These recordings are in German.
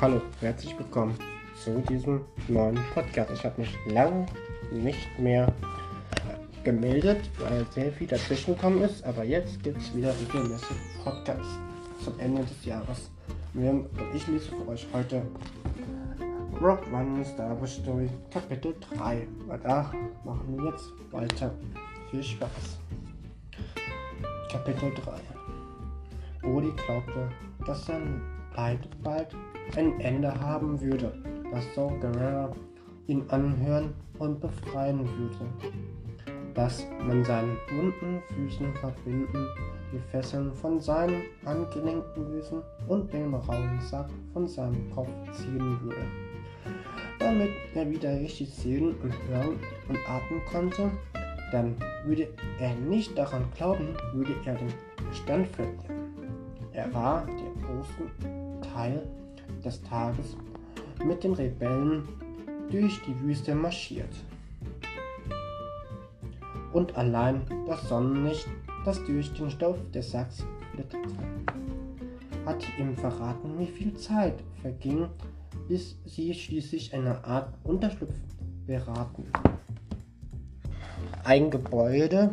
Hallo, herzlich willkommen zu diesem neuen Podcast. Ich habe mich lange nicht mehr gemeldet, weil sehr viel dazwischen gekommen ist, aber jetzt gibt es wieder regelmäßig Podcasts zum Ende des Jahres. Und ich lese für euch heute Rock One Star Wars Story Kapitel 3. Und da machen wir jetzt weiter. Viel Spaß. Kapitel 3 Bodhi glaubte, dass sein Leid bald ein Ende haben würde, dass Saul Guerrero ihn anhören und befreien würde. Dass man seinen wunden Füßen verbinden, die Fesseln von seinen angelenkten lösen und den rauen Sack von seinem Kopf ziehen würde. Damit er wieder richtig sehen und hören und atmen konnte, dann würde er nicht daran glauben, würde er den Verstand verlieren. Er war den großen Teil des Tages mit den Rebellen durch die Wüste marschiert. Und allein das Sonnenlicht, das durch den Stoff des Sacks flitterte, hatte ihm verraten, wie viel Zeit verging, bis sie schließlich eine Art Unterschlupf beraten. Ein Gebäude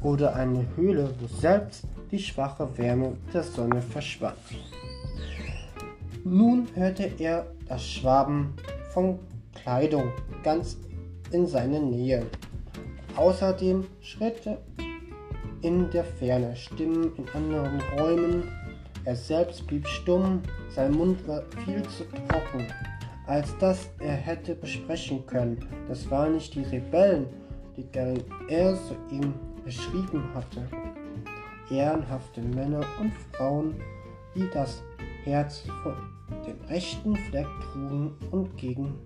oder eine Höhle, wo selbst die schwache Wärme der Sonne verschwand. Nun hörte er das Schwaben von Kleidung ganz in seiner Nähe. Außerdem Schritte in der Ferne, Stimmen in anderen Räumen. Er selbst blieb stumm, sein Mund war viel zu trocken, als dass er hätte besprechen können. Das waren nicht die Rebellen, die er so ihm beschrieben hatte ehrenhafte Männer und Frauen, die das Herz von dem rechten Fleck trugen und gegen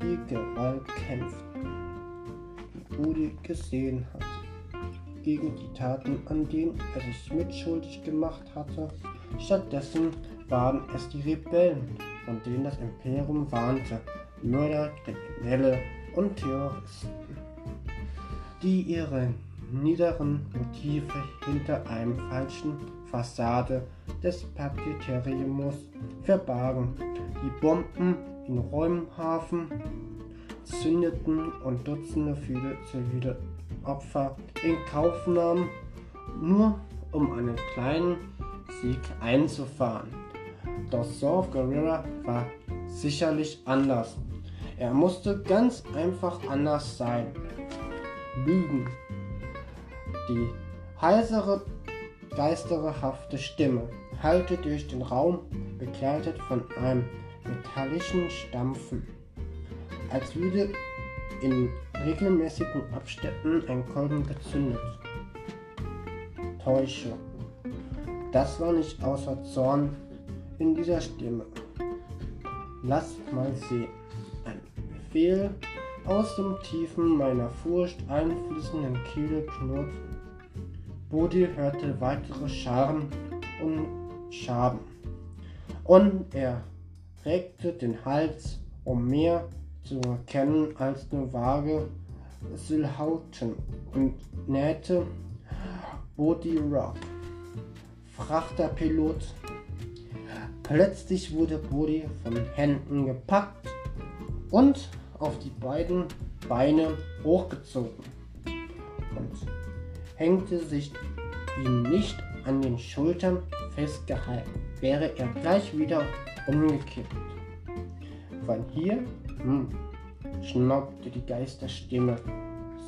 die Gewalt kämpften, die Rudi gesehen hatte, gegen die Taten, an denen er sich mitschuldig gemacht hatte. Stattdessen waren es die Rebellen, von denen das Imperium warnte, Mörder, Kriminelle und Terroristen, die ihre niederen Motive hinter einem falschen Fassade des Papierteriums verbargen. Die Bomben in Räumhafen zündeten und Dutzende viele zivile Opfer in Kauf nahmen, nur um einen kleinen Sieg einzufahren. Doch Saul Guerrero war sicherlich anders. Er musste ganz einfach anders sein. Lügen, die heisere, geisterhafte Stimme hallte durch den Raum, begleitet von einem metallischen Stampfen, als würde in regelmäßigen Abständen ein Kolben gezündet. Täuschung. Das war nicht außer Zorn in dieser Stimme. Lass mal sehen. Ein Befehl aus dem Tiefen meiner Furcht einfließenden Kehle knurrt Bodhi hörte weitere Scharen und Schaben. Und er regte den Hals, um mehr zu erkennen als nur vage Silhauten und nähte Bodhi Rock. Frachterpilot. Plötzlich wurde Bodhi von Händen gepackt und auf die beiden Beine hochgezogen. Und hängte sich ihm nicht an den Schultern festgehalten, wäre er gleich wieder umgekippt. Von hier, hm, schnaubte die Geisterstimme.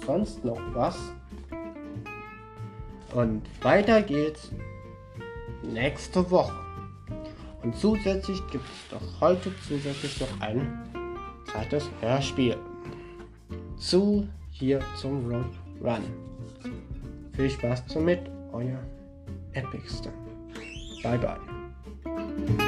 Sonst noch was? Und weiter geht's nächste Woche. Und zusätzlich gibt es doch heute zusätzlich noch ein zweites Hörspiel. Zu hier zum Road Run. Viel Spaß damit, euer Epicster. Bye bye.